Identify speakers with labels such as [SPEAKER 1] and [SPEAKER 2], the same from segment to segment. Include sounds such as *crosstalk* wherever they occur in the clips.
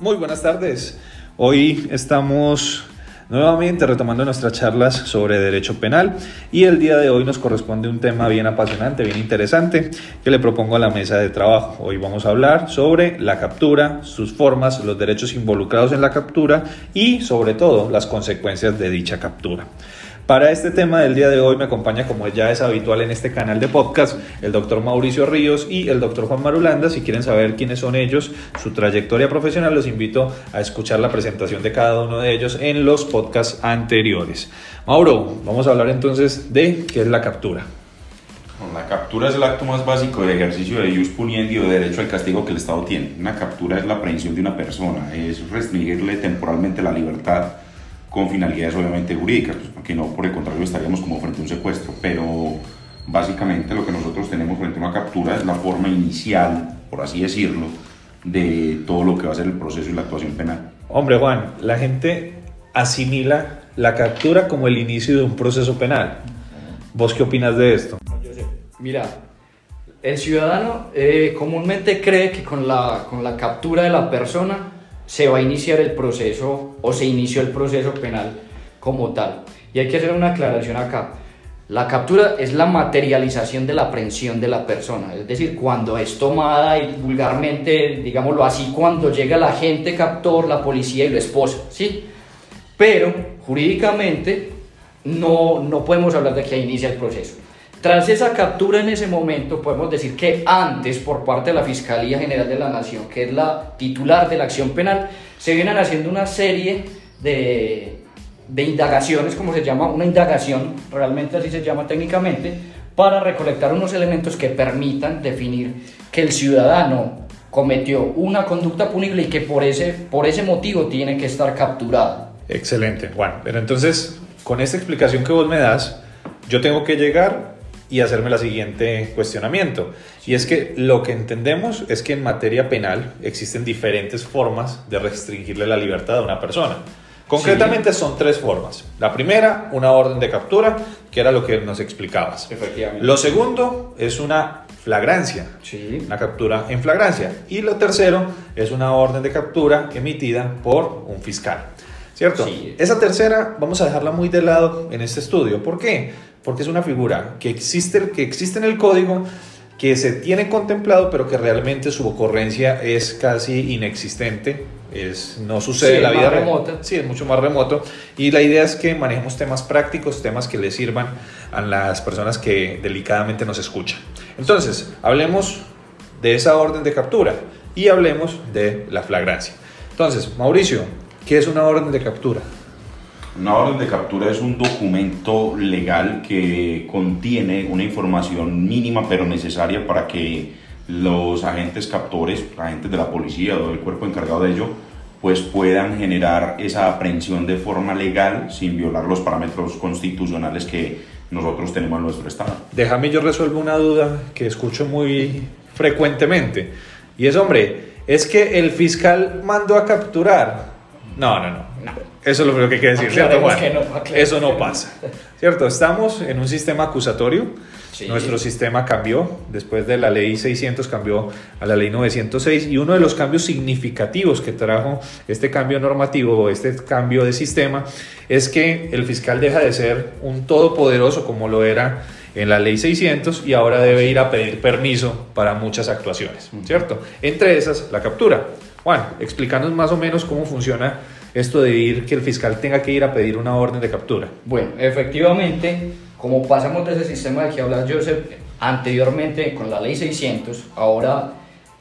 [SPEAKER 1] Muy buenas tardes. Hoy estamos nuevamente retomando nuestras charlas sobre derecho penal y el día de hoy nos corresponde un tema bien apasionante, bien interesante que le propongo a la mesa de trabajo. Hoy vamos a hablar sobre la captura, sus formas, los derechos involucrados en la captura y sobre todo las consecuencias de dicha captura. Para este tema del día de hoy me acompaña, como ya es habitual en este canal de podcast, el doctor Mauricio Ríos y el doctor Juan Marulanda. Si quieren saber quiénes son ellos, su trayectoria profesional, los invito a escuchar la presentación de cada uno de ellos en los podcasts anteriores. Mauro, vamos a hablar entonces de qué es la captura.
[SPEAKER 2] La captura es el acto más básico de ejercicio de jus puniendi de derecho al castigo que el Estado tiene. Una captura es la aprehensión de una persona, es restringirle temporalmente la libertad con finalidades obviamente jurídicas, pues, porque no, por el contrario, estaríamos como frente a un secuestro, pero básicamente lo que nosotros tenemos frente a una captura es la forma inicial, por así decirlo, de todo lo que va a ser el proceso y la actuación penal.
[SPEAKER 1] Hombre, Juan, la gente asimila la captura como el inicio de un proceso penal. ¿Vos qué opinas de esto?
[SPEAKER 3] Mira, el ciudadano eh, comúnmente cree que con la, con la captura de la persona se va a iniciar el proceso o se inició el proceso penal como tal. Y hay que hacer una aclaración acá. La captura es la materialización de la aprehensión de la persona, es decir, cuando es tomada y vulgarmente, digámoslo así, cuando llega el agente captor, la policía y lo esposa, ¿sí? Pero jurídicamente no, no podemos hablar de que inicia el proceso. Tras esa captura en ese momento, podemos decir que antes, por parte de la Fiscalía General de la Nación, que es la titular de la acción penal, se vienen haciendo una serie de, de indagaciones, como se llama, una indagación, realmente así se llama técnicamente, para recolectar unos elementos que permitan definir que el ciudadano cometió una conducta punible y que por ese, por ese motivo tiene que estar capturado.
[SPEAKER 1] Excelente, Juan. Pero entonces, con esta explicación que vos me das, yo tengo que llegar y hacerme la siguiente cuestionamiento. Y es que lo que entendemos es que en materia penal existen diferentes formas de restringirle la libertad a una persona. Concretamente son tres formas. La primera, una orden de captura, que era lo que nos explicabas.
[SPEAKER 3] Efectivamente.
[SPEAKER 1] Lo segundo es una flagrancia,
[SPEAKER 3] Sí.
[SPEAKER 1] una captura en flagrancia. Y lo tercero es una orden de captura emitida por un fiscal. ¿Cierto?
[SPEAKER 3] Sí.
[SPEAKER 1] Esa tercera vamos a dejarla muy de lado en este estudio. ¿Por qué? Porque es una figura que existe, que existe en el código, que se tiene contemplado, pero que realmente su ocurrencia es casi inexistente. Es, no sucede
[SPEAKER 3] Sí,
[SPEAKER 1] en la vida
[SPEAKER 3] remota.
[SPEAKER 1] Sí, es mucho más remoto. Y la idea es que manejemos temas prácticos, temas que le sirvan a las personas que delicadamente nos escuchan. Entonces, hablemos de esa orden de captura y hablemos de la flagrancia. Entonces, Mauricio, ¿qué es una orden de captura?
[SPEAKER 2] Una orden de captura es un documento legal que contiene una información mínima pero necesaria para que los agentes captores, agentes de la policía o del cuerpo encargado de ello, pues puedan generar esa aprehensión de forma legal sin violar los parámetros constitucionales que nosotros tenemos en nuestro Estado.
[SPEAKER 1] Déjame yo resuelvo una duda que escucho muy frecuentemente. Y es, hombre, es que el fiscal mandó a capturar. No, no, no.
[SPEAKER 3] No.
[SPEAKER 1] Eso es lo que hay que decir, ¿cierto, Juan?
[SPEAKER 3] que no,
[SPEAKER 1] Eso no. pasa. ¿Cierto? Estamos en un sistema acusatorio.
[SPEAKER 3] Sí.
[SPEAKER 1] Nuestro sistema cambió. Después de la ley 600 cambió a la ley 906. Y uno de los cambios significativos que trajo este cambio normativo o este cambio de sistema es que el fiscal deja de ser un todopoderoso como lo era en la ley 600 y ahora debe ir a pedir permiso para muchas actuaciones, ¿cierto? Entre esas, la captura. Juan, explícanos más o menos cómo funciona esto de ir que el fiscal tenga que ir a pedir una orden de captura.
[SPEAKER 3] Bueno, efectivamente, como pasamos de ese sistema del que habla Joseph anteriormente con la ley 600, ahora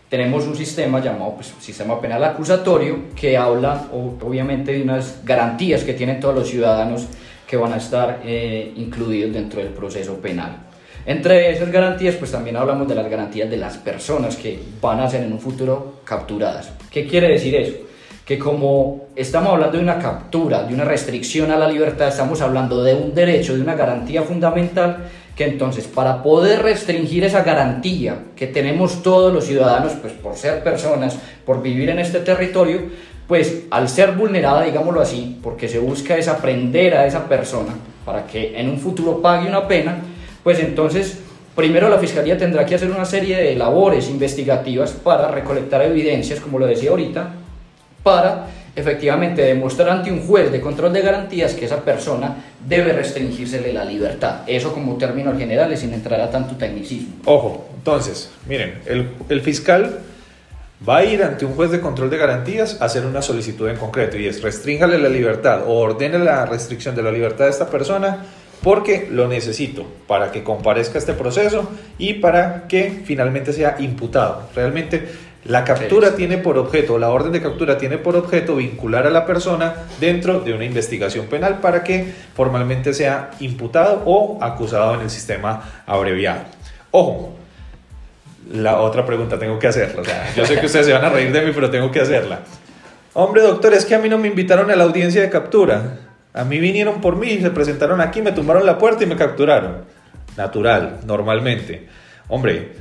[SPEAKER 3] tenemos un sistema llamado pues, sistema penal acusatorio que habla obviamente de unas garantías que tienen todos los ciudadanos que van a estar eh, incluidos dentro del proceso penal. Entre esas garantías, pues también hablamos de las garantías de las personas que van a ser en un futuro capturadas. ¿Qué quiere decir eso? Que como estamos hablando de una captura, de una restricción a la libertad, estamos hablando de un derecho, de una garantía fundamental, que entonces para poder restringir esa garantía que tenemos todos los ciudadanos, pues por ser personas, por vivir en este territorio, pues al ser vulnerada, digámoslo así, porque se busca es aprender a esa persona para que en un futuro pague una pena, pues entonces primero la Fiscalía tendrá que hacer una serie de labores investigativas para recolectar evidencias, como lo decía ahorita, para efectivamente demostrar ante un juez de control de garantías que esa persona debe restringírsele la libertad. Eso como términos generales sin entrar a tanto tecnicismo.
[SPEAKER 1] Ojo, entonces, miren, el, el fiscal va a ir ante un juez de control de garantías a hacer una solicitud en concreto y es restríngale la libertad o ordene la restricción de la libertad de esta persona porque lo necesito para que comparezca este proceso y para que finalmente sea imputado. Realmente la captura tiene por objeto, la orden de captura tiene por objeto vincular a la persona dentro de una investigación penal para que formalmente sea imputado o acusado en el sistema abreviado. Ojo, la otra pregunta tengo que hacerla. O sea, yo sé que ustedes se van a reír de mí, pero tengo que hacerla. Hombre, doctor, es que a mí no me invitaron a la audiencia de captura. A mí vinieron por mí, se presentaron aquí, me tumbaron la puerta y me capturaron. Natural, normalmente. Hombre,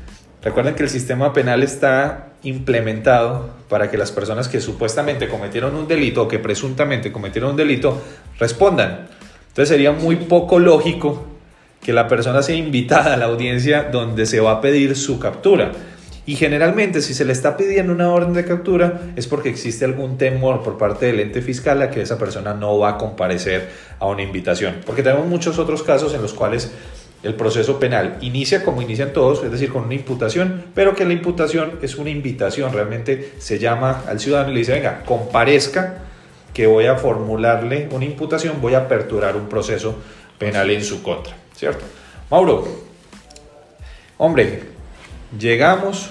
[SPEAKER 1] recuerden que el sistema penal está implementado para que las personas que supuestamente cometieron un delito o que presuntamente cometieron un delito respondan. Entonces sería muy poco lógico que la persona sea invitada a la audiencia donde se va a pedir su captura. Y generalmente si se le está pidiendo una orden de captura es porque existe algún temor por parte del ente fiscal a que esa persona no va a comparecer a una invitación. Porque tenemos muchos otros casos en los cuales el proceso penal inicia como inician todos, es decir, con una imputación, pero que la imputación es una invitación, realmente se llama al ciudadano y le dice, venga, comparezca, que voy a formularle una imputación, voy a aperturar un proceso penal en su contra, ¿cierto? Mauro, hombre, llegamos,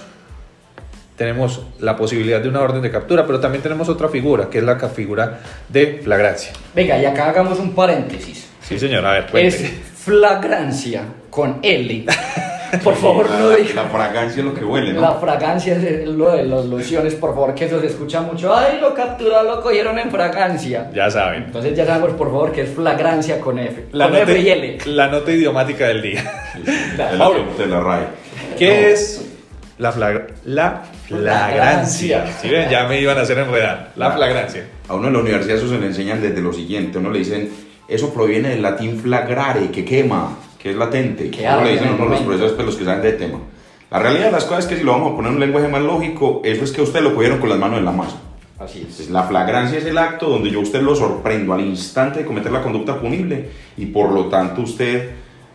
[SPEAKER 1] tenemos la posibilidad de una orden de captura, pero también tenemos otra figura, que es la figura de flagrancia.
[SPEAKER 3] Venga, y acá hagamos un paréntesis.
[SPEAKER 1] Sí, señor, a ver,
[SPEAKER 3] Es
[SPEAKER 1] cuente.
[SPEAKER 3] flagrancia con L. *laughs* Por favor,
[SPEAKER 2] la,
[SPEAKER 3] no
[SPEAKER 2] la,
[SPEAKER 3] diga.
[SPEAKER 2] la fragancia es lo que huele, ¿no?
[SPEAKER 3] La fragancia es lo de las lociones, por favor, que eso se escucha mucho. Ay, lo capturaron, lo cogieron en fragancia.
[SPEAKER 1] Ya saben.
[SPEAKER 3] Entonces ya sabemos, por favor, que es flagrancia con F.
[SPEAKER 1] La
[SPEAKER 3] con
[SPEAKER 1] nota,
[SPEAKER 3] F y L.
[SPEAKER 1] la nota idiomática del día.
[SPEAKER 2] De la,
[SPEAKER 1] Mauro.
[SPEAKER 2] de la RAE.
[SPEAKER 1] ¿Qué
[SPEAKER 2] No,
[SPEAKER 1] es la, flag- la flagrancia?
[SPEAKER 3] Flagrancia.
[SPEAKER 1] ¿Sí ven? Ya me iban a hacer enredar. La flagrancia.
[SPEAKER 2] A uno en la universidad eso se le enseñan desde lo siguiente. A uno le dicen, eso proviene del latín flagrare, que quema, que es latente.
[SPEAKER 3] Que
[SPEAKER 2] uno le dicen uno los profesores, pues los que saben de tema. La realidad de las cosas es que si lo vamos a poner en un lenguaje más lógico, eso es que usted lo cogieron con las manos en la masa.
[SPEAKER 3] Así es.
[SPEAKER 2] Entonces, la flagrancia es el acto donde yo a usted lo sorprendo al instante de cometer la conducta punible y por lo tanto usted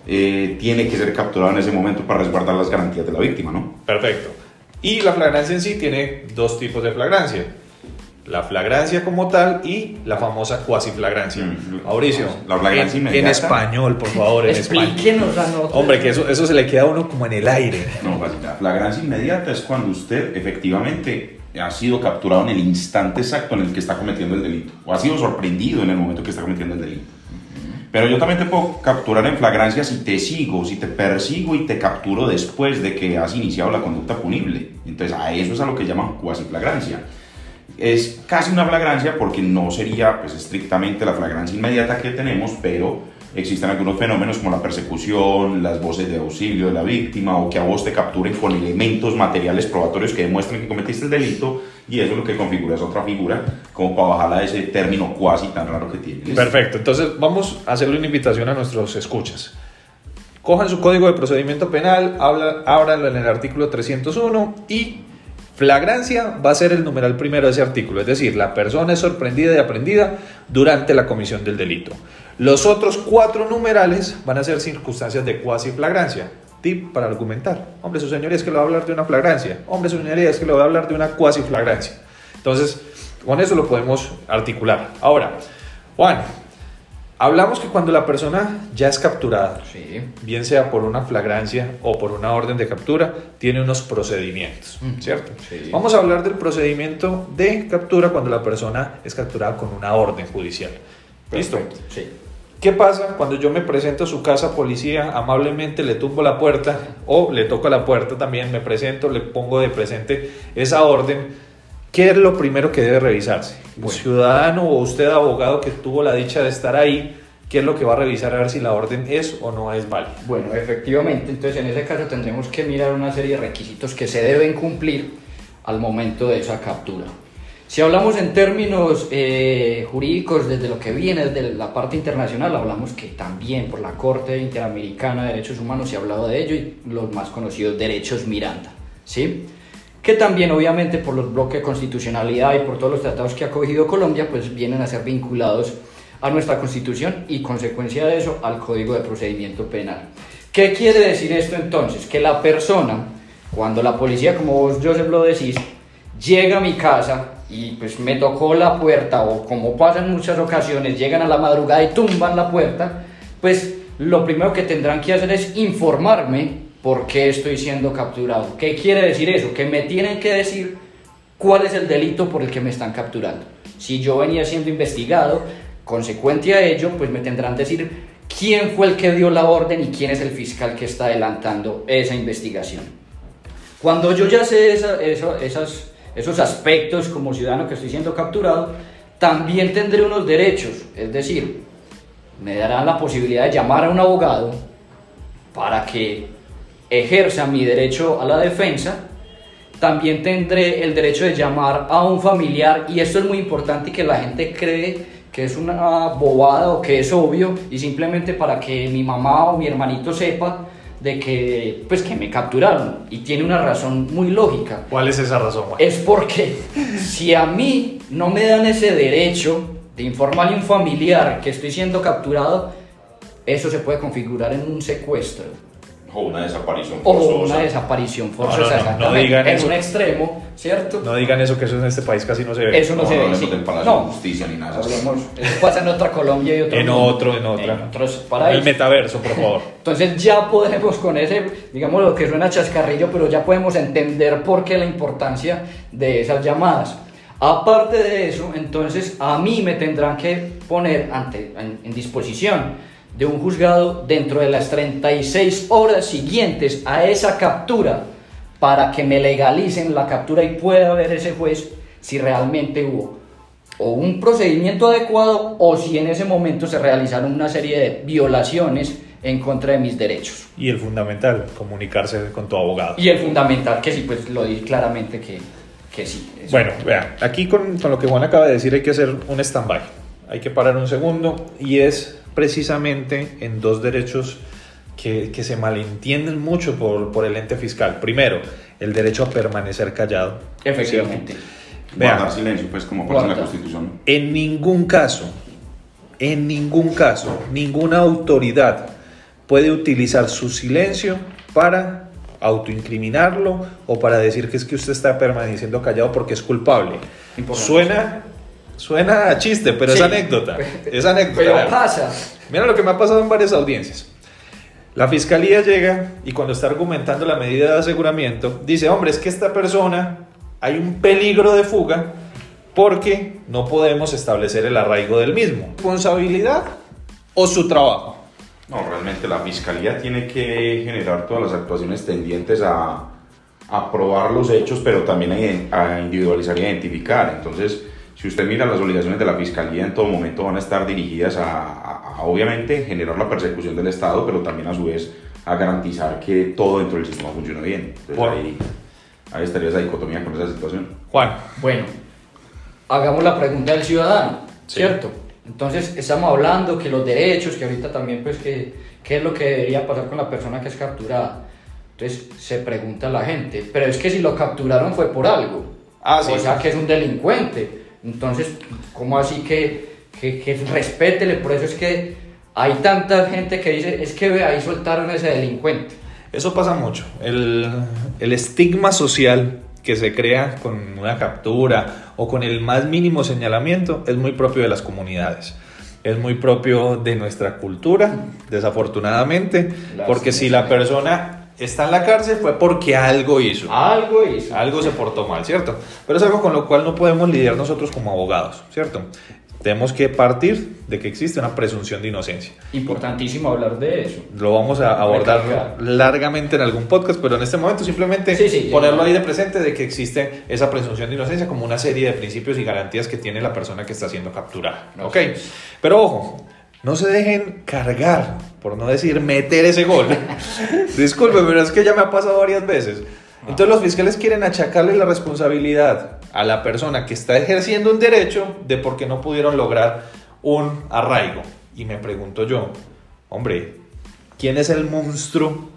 [SPEAKER 2] eh, tiene que ser capturado en ese momento para resguardar las garantías de la víctima, ¿no?
[SPEAKER 1] Perfecto. Y la flagrancia en sí tiene dos tipos de flagrancia. La flagrancia como tal y la famosa cuasiflagrancia.
[SPEAKER 2] Mm.
[SPEAKER 1] Mauricio,
[SPEAKER 2] La flagrancia
[SPEAKER 1] en, en
[SPEAKER 2] inmediata.
[SPEAKER 1] español, por favor, en español.
[SPEAKER 3] Explíquenos la nota.
[SPEAKER 1] Hombre, que eso, eso se le queda a uno como en el aire.
[SPEAKER 2] No, la flagrancia inmediata es cuando usted efectivamente ha sido capturado en el instante exacto en el que está cometiendo el delito o ha sido sorprendido en el momento que está cometiendo el delito. Pero yo también te puedo capturar en flagrancia si te sigo, si te persigo y te capturo después de que has iniciado la conducta punible. Entonces a eso es a lo que llaman cuasi flagrancia. Es casi una flagrancia porque no sería pues, estrictamente la flagrancia inmediata que tenemos, pero existen algunos fenómenos como la persecución, las voces de auxilio de la víctima o que a vos te capturen con elementos materiales probatorios que demuestren que cometiste el delito y eso es lo que configura esa otra figura como para bajarla de ese término cuasi tan raro que tiene.
[SPEAKER 1] Perfecto, entonces vamos a hacerle una invitación a nuestros escuchas. Cojan su código de procedimiento penal, ábranlo en el artículo 301 y flagrancia va a ser el numeral primero de ese artículo, es decir, la persona es sorprendida y aprendida durante la comisión del delito. Los otros cuatro numerales van a ser circunstancias de cuasi flagrancia. Tip para argumentar. Hombre, su señoría es que le va a hablar de una flagrancia. Hombre, su señoría es que le va a hablar de una cuasi flagrancia. Entonces, con eso lo podemos articular. Ahora, Juan, hablamos que cuando la persona ya es capturada,
[SPEAKER 3] Sí.
[SPEAKER 1] bien sea por una flagrancia o por una orden de captura, tiene unos procedimientos,
[SPEAKER 3] Ujú.
[SPEAKER 1] ¿cierto?
[SPEAKER 3] Sí.
[SPEAKER 1] Vamos a hablar del procedimiento de captura cuando la persona es capturada con una orden judicial. ¿Listo?
[SPEAKER 3] Sí.
[SPEAKER 1] ¿Qué pasa cuando yo me presento a su casa, policía, amablemente le tumbo la puerta o le toco la puerta también, me presento, le pongo de presente esa orden? ¿Qué es lo primero que debe revisarse?
[SPEAKER 3] Bueno.
[SPEAKER 1] ciudadano o usted, abogado, que tuvo la dicha de estar ahí, ¿qué es lo que va a revisar a ver si la orden es o no es válida?
[SPEAKER 3] Bueno, efectivamente, entonces en ese caso tendremos que mirar una serie de requisitos que se deben cumplir al momento de esa captura. Si hablamos en términos eh, jurídicos, desde lo que viene, desde la parte internacional, hablamos que también por la Corte Interamericana de Derechos Humanos se ha hablado de ello y los más conocidos derechos Miranda, ¿sí? Que también obviamente por los bloques de constitucionalidad y por todos los tratados que ha cogido Colombia, pues vienen a ser vinculados a nuestra constitución y consecuencia de eso al Código de Procedimiento Penal. ¿Qué quiere decir esto entonces? Que la persona, cuando la policía, como vos Joseph lo decís, llega a mi casa y pues me tocó la puerta o como pasa en muchas ocasiones, llegan a la madrugada y tumban la puerta, pues lo primero que tendrán que hacer es informarme por qué estoy siendo capturado. ¿Qué quiere decir eso? Que me tienen que decir cuál es el delito por el que me están capturando. Si yo venía siendo investigado, consecuente a ello, pues me tendrán que decir quién fue el que dio la orden y quién es el fiscal que está adelantando esa investigación. Cuando yo ya sé esos aspectos como ciudadano que estoy siendo capturado, también tendré unos derechos, es decir, me darán la posibilidad de llamar a un abogado para que ejerza mi derecho a la defensa, también tendré el derecho de llamar a un familiar y esto es muy importante y que la gente cree que es una bobada o que es obvio y simplemente para que mi mamá o mi hermanito sepa de que, pues, que me capturaron. Y tiene una razón muy lógica.
[SPEAKER 1] ¿Cuál es esa razón,
[SPEAKER 3] Es porque si a mí no me dan ese derecho de informarle a un familiar que estoy siendo capturado, eso se puede configurar en un secuestro.
[SPEAKER 2] O una desaparición forzosa.
[SPEAKER 3] O una desaparición forzosa,
[SPEAKER 1] no, no, digan
[SPEAKER 3] en un extremo, ¿cierto?
[SPEAKER 1] No digan eso, que eso en este país casi no se ve.
[SPEAKER 3] Eso no, se ve. Sí.
[SPEAKER 2] del Palacio de Justicia ni nada.
[SPEAKER 3] Hablemos, eso pasa en otra Colombia y otro
[SPEAKER 1] En otro, en otra.
[SPEAKER 3] En otros paraísos.
[SPEAKER 1] el metaverso, por favor. *laughs*
[SPEAKER 3] Entonces ya podemos con ese, digamos lo que suena chascarrillo, pero ya podemos entender por qué la importancia de esas llamadas. Aparte de eso, entonces a mí me tendrán que poner ante, en disposición de un juzgado dentro de las 36 horas siguientes a esa captura para que me legalicen la captura y pueda ver ese juez si realmente hubo o un procedimiento adecuado o si en ese momento se realizaron una serie de violaciones en contra de mis derechos.
[SPEAKER 1] Y el fundamental, comunicarse con tu abogado.
[SPEAKER 3] Y el fundamental, que sí, pues lo di claramente que, que sí.
[SPEAKER 1] Bueno, vea, aquí con, con lo que Juan acaba de decir hay que hacer un stand-by. Hay que parar un segundo y es precisamente en dos derechos que, que se malentienden mucho por, por, el ente fiscal. Primero, el derecho a permanecer callado.
[SPEAKER 3] Efectivamente.
[SPEAKER 2] Guardar silencio, pues como pasa en la Constitución.
[SPEAKER 1] En ningún caso, en ningún caso, ninguna autoridad puede utilizar su silencio para autoincriminarlo o para decir que es que usted está permaneciendo callado porque es culpable. Suena Suena a chiste, pero es anécdota. Es anécdota.
[SPEAKER 3] Pero pasa.
[SPEAKER 1] Mira lo que me ha pasado en varias audiencias. La fiscalía llega y cuando está argumentando la medida de aseguramiento, dice, hombre, es que esta persona hay un peligro de fuga porque no podemos establecer el arraigo del mismo. ¿Responsabilidad o su trabajo?
[SPEAKER 2] No, realmente la fiscalía tiene que generar todas las actuaciones tendientes a, a probar los hechos, pero también a, a individualizar y identificar. Entonces, si usted mira las obligaciones de la Fiscalía en todo momento van a estar dirigidas a, obviamente, generar la persecución del Estado, pero también a su vez a garantizar que todo dentro del sistema funcione bien. Entonces ahí, estaría esa dicotomía con esa situación.
[SPEAKER 1] Juan.
[SPEAKER 3] Bueno, hagamos la pregunta del ciudadano, ¿cierto? Entonces estamos hablando que los derechos, que ahorita también pues que qué es lo que debería pasar con la persona que es capturada. Entonces se pregunta la gente, pero es que si lo capturaron fue por algo. Ah, o sea que es un delincuente. Entonces, ¿cómo así que, que, que respétele? Por eso es que hay tanta gente que dice, es que ahí soltaron a ese delincuente.
[SPEAKER 1] Eso pasa mucho. El, el estigma social que se crea con una captura o con el más mínimo señalamiento es muy propio de las comunidades. Es muy propio de nuestra cultura, desafortunadamente, porque si la persona está en la cárcel fue porque algo hizo.
[SPEAKER 3] Algo hizo.
[SPEAKER 1] Algo se portó mal, ¿cierto? Pero es algo con lo cual no podemos lidiar nosotros como abogados, ¿cierto? Tenemos que partir de que existe una presunción de inocencia.
[SPEAKER 3] Importantísimo hablar de eso.
[SPEAKER 1] Lo vamos a abordar largamente en algún podcast, pero en este momento simplemente ponerlo ahí de presente de que existe esa presunción de inocencia como una serie de principios y garantías que tiene la persona que está siendo capturada. ¿Ok? Pero ojo, no se dejen cargar, por no decir meter ese gol. *laughs* Disculpe, pero es que ya me ha pasado varias veces. Entonces los fiscales quieren achacarle la responsabilidad a la persona que está ejerciendo un derecho de por qué no pudieron lograr un arraigo. Y me pregunto yo, hombre, ¿quién es el monstruo?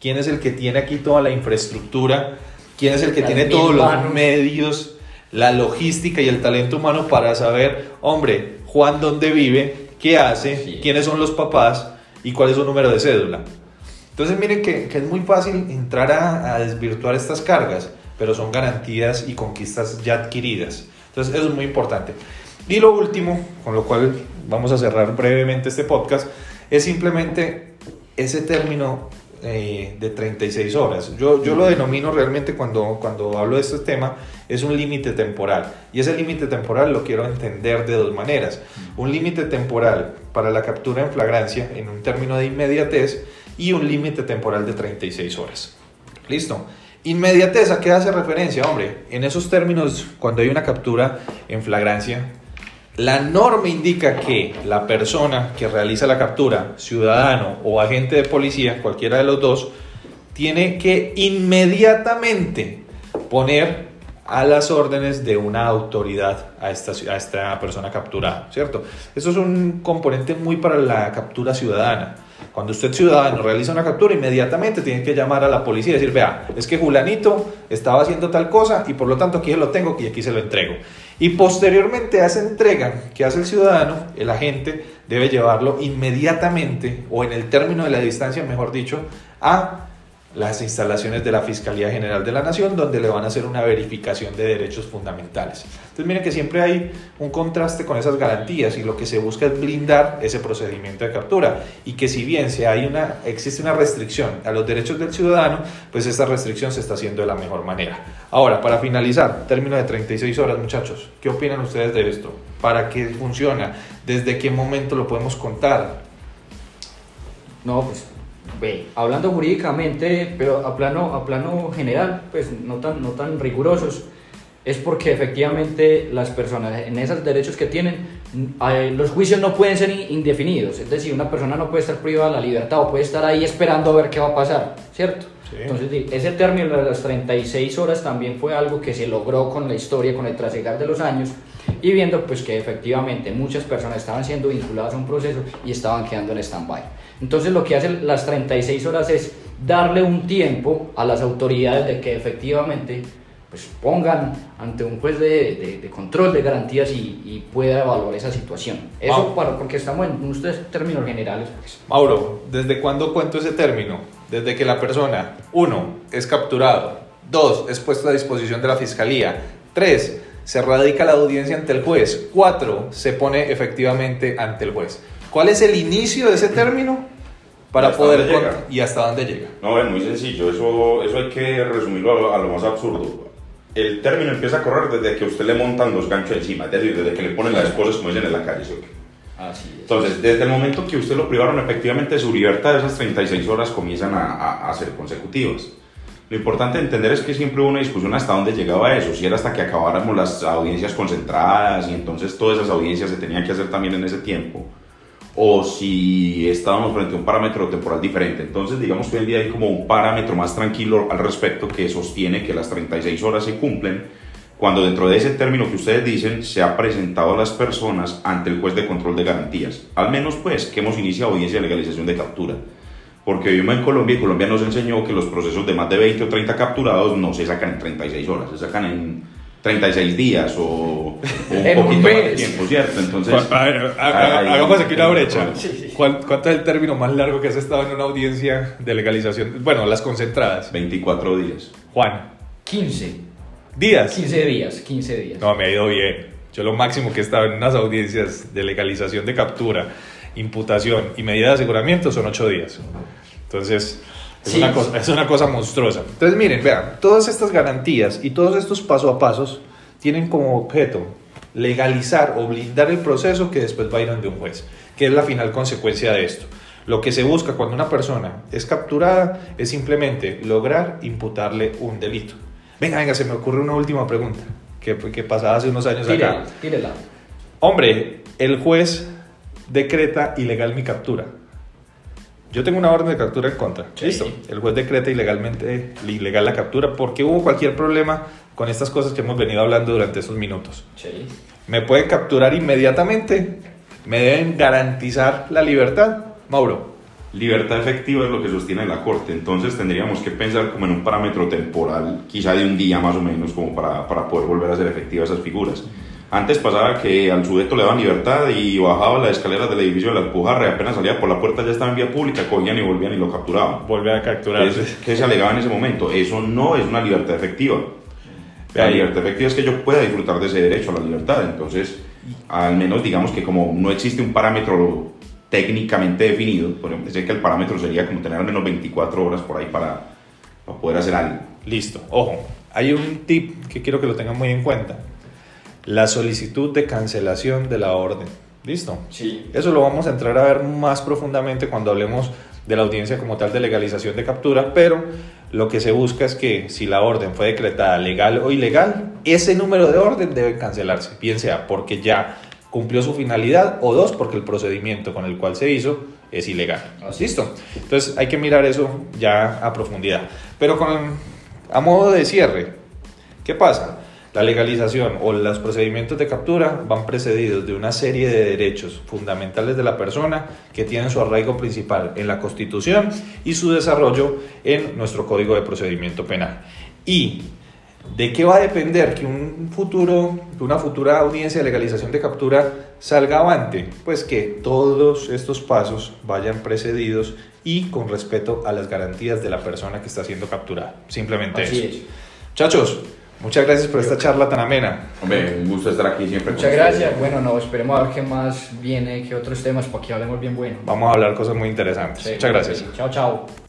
[SPEAKER 1] ¿Quién es el que tiene aquí toda la infraestructura? ¿Quién es el que tiene todos los medios, la logística y el talento humano para saber, hombre, Juan dónde vive, qué hace, quiénes son los papás y cuál es su número de cédula? Entonces miren que, que es muy fácil entrar a, a desvirtuar estas cargas, pero son garantías y conquistas ya adquiridas. Entonces eso es muy importante. Y lo último, con lo cual vamos a cerrar brevemente este podcast, es simplemente ese término eh, de 36 horas. Yo, yo lo denomino realmente cuando, cuando hablo de este tema, es un límite temporal. Y ese límite temporal lo quiero entender de dos maneras. Un límite temporal para la captura en flagrancia en un término de inmediatez y un límite temporal de 36 horas. Listo. Inmediatez, ¿a qué hace referencia? Hombre, en esos términos, cuando hay una captura en flagrancia, la norma indica que la persona que realiza la captura, ciudadano o agente de policía, cualquiera de los dos, tiene que inmediatamente poner a las órdenes de una autoridad a esta, persona capturada, ¿cierto? Eso es un componente muy para la captura ciudadana. Cuando usted ciudadano realiza una captura, inmediatamente tiene que llamar a la policía y decir, vea, es que Julanito estaba haciendo tal cosa y por lo tanto aquí se lo tengo y aquí se lo entrego. Y posteriormente a esa entrega que hace el ciudadano, el agente debe llevarlo inmediatamente o en el término de la distancia, mejor dicho, a las instalaciones de la Fiscalía General de la Nación, donde le van a hacer una verificación de derechos fundamentales. Entonces miren que siempre hay un contraste con esas garantías y lo que se busca es blindar ese procedimiento de captura y que si bien si hay una, existe una restricción a los derechos del ciudadano, pues esta restricción se está haciendo de la mejor manera. Ahora, para finalizar, término de 36 horas, muchachos, ¿qué opinan ustedes de esto? ¿Para qué funciona? ¿Desde qué momento lo podemos contar?
[SPEAKER 3] No, pues, ve, hablando jurídicamente, pero a plano, a plano general, pues no tan, no tan rigurosos, es porque efectivamente las personas en esos derechos que tienen, eh, los juicios no pueden ser in- indefinidos, es decir, una persona no puede estar privada de la libertad o puede estar ahí esperando a ver qué va a pasar, ¿cierto?
[SPEAKER 1] Sí.
[SPEAKER 3] Entonces, ese término de las 36 horas también fue algo que se logró con la historia, con el trasegar de los años, y viendo pues que efectivamente muchas personas estaban siendo vinculadas a un proceso y estaban quedando en stand-by. Entonces lo que hacen las 36 horas es darle un tiempo a las autoridades de que efectivamente pues pongan ante un juez de, de- de control de garantías y, y pueda evaluar esa situación. Eso para, porque estamos en unos términos generales. pues.
[SPEAKER 1] Mauro, ¿desde cuándo cuento ese término? Desde que la persona, uno, es capturado, dos, es puesto a disposición de la fiscalía, tres, se radica la audiencia ante el juez, cuatro, se pone efectivamente ante el juez. ¿Cuál es el inicio de ese término? Para
[SPEAKER 2] ¿Y hasta
[SPEAKER 1] poder
[SPEAKER 2] dónde llega?
[SPEAKER 1] cont- y hasta dónde llega.
[SPEAKER 2] No, es muy sencillo, eso, eso hay que resumirlo a lo, a lo más absurdo. El término empieza a correr desde que usted le montan los ganchos encima, es decir, desde que le ponen las esposas como dicen en la calle. ¿sí?
[SPEAKER 3] Así es.
[SPEAKER 2] Entonces, desde el momento que usted lo privaron efectivamente de su libertad, esas 36 horas comienzan a, a- a ser consecutivas. Lo importante de entender es que siempre hubo una discusión hasta dónde llegaba eso, si era hasta que acabáramos las audiencias concentradas y entonces todas esas audiencias se tenían que hacer también en ese tiempo, o si estábamos frente a un parámetro temporal diferente. Entonces, digamos que hoy en día hay como un parámetro más tranquilo al respecto que sostiene que las 36 horas se cumplen cuando dentro de ese término que ustedes dicen se ha presentado a las personas ante el juez de control de garantías. Al menos pues que hemos iniciado audiencia de legalización de captura. Porque vivimos en Colombia y Colombia nos enseñó que los procesos de más de 20 o 30 capturados no se sacan en 36 horas, se sacan en 36 días o, o un poquito más de tiempo, ¿cierto? Entonces,
[SPEAKER 1] A ver, ha-
[SPEAKER 2] ahí-
[SPEAKER 1] hagamos aquí una brecha.
[SPEAKER 3] Sí, sí.
[SPEAKER 1] ¿Cuál- ¿Cuánto es el término más largo que has estado en una audiencia de legalización? Bueno, las concentradas.
[SPEAKER 2] 24 días.
[SPEAKER 1] Juan,
[SPEAKER 3] 15,
[SPEAKER 1] días.
[SPEAKER 3] 15 días, 15 días.
[SPEAKER 1] No, me ha ido bien. Yo lo máximo que he estado en unas audiencias de legalización de captura, imputación y medida de aseguramiento son ocho días. Entonces, es,
[SPEAKER 3] Sí.
[SPEAKER 1] una, cosa, es una cosa monstruosa. Entonces, miren, vean, todas estas garantías y todos estos paso a pasos tienen como objeto legalizar o blindar el proceso que después va a ir ante un juez, que es la final consecuencia de esto. Lo que se busca cuando una persona es capturada es simplemente lograr imputarle un delito. Venga, venga, se me ocurre una última pregunta que, que pasaba hace unos años
[SPEAKER 3] Tírela,
[SPEAKER 1] acá.
[SPEAKER 3] tírela.
[SPEAKER 1] Hombre, el juez decreta ilegal mi captura. Yo tengo una orden de captura en contra.
[SPEAKER 3] Sí.
[SPEAKER 1] Listo. El juez decreta ilegalmente ilegal la captura porque hubo cualquier problema con estas cosas que hemos venido hablando durante esos minutos.
[SPEAKER 3] Sí.
[SPEAKER 1] Me pueden capturar inmediatamente. Me deben garantizar la libertad. Mauro.
[SPEAKER 2] Libertad efectiva es lo que sostiene la Corte, entonces tendríamos que pensar como en un parámetro temporal, quizá de un día más o menos, como para, para poder volver a hacer efectivas esas figuras. Antes pasaba que al sujeto le daban libertad y bajaba las escaleras del edificio de la Alpujarra y apenas salía por la puerta ya estaba en vía pública, cogían y volvían y lo capturaban.
[SPEAKER 1] Volver a capturar.
[SPEAKER 2] ¿Qué, se alegaba en ese momento? Eso no es una libertad efectiva. La
[SPEAKER 1] Ahí.
[SPEAKER 2] libertad efectiva es que yo pueda disfrutar de ese derecho a la libertad. Entonces, al menos digamos que como no existe un parámetro técnicamente definido, por ejemplo, sé que el parámetro sería como tener al menos 24 horas por ahí para, para poder hacer algo.
[SPEAKER 1] Listo. Ojo, hay un tip que quiero que lo tengan muy en cuenta. La solicitud de cancelación de la orden. ¿Listo?
[SPEAKER 3] Sí.
[SPEAKER 1] Eso lo vamos a entrar a ver más profundamente cuando hablemos de la audiencia como tal de legalización de captura, pero lo que se busca es que si la orden fue decretada legal o ilegal, ese número de orden debe cancelarse, bien sea porque ya cumplió su finalidad o dos, porque el procedimiento con el cual se hizo es ilegal.
[SPEAKER 3] Así
[SPEAKER 1] ¿Listo? Entonces hay que mirar eso ya a profundidad. Pero con, a modo de cierre, ¿qué pasa? La legalización o los procedimientos de captura van precedidos de una serie de derechos fundamentales de la persona que tienen su arraigo principal en la Constitución y su desarrollo en nuestro Código de Procedimiento Penal. ¿Y de qué va a depender que un futuro, una futura audiencia de legalización de captura salga avante? Pues que todos estos pasos vayan precedidos y con respeto a las garantías de la persona que está siendo capturada. Simplemente
[SPEAKER 3] Así
[SPEAKER 1] eso.
[SPEAKER 3] es.
[SPEAKER 1] Muchachos, muchas gracias por esta charla tan amena.
[SPEAKER 2] Hombre, un gusto estar aquí siempre.
[SPEAKER 3] Muchas
[SPEAKER 2] con ustedes.
[SPEAKER 3] gracias. Bueno, no, esperemos a ver qué más viene, qué otros temas para que hablemos bien bueno.
[SPEAKER 1] Vamos a hablar cosas muy interesantes.
[SPEAKER 3] Sí.
[SPEAKER 1] Muchas gracias.
[SPEAKER 3] Chao, chao.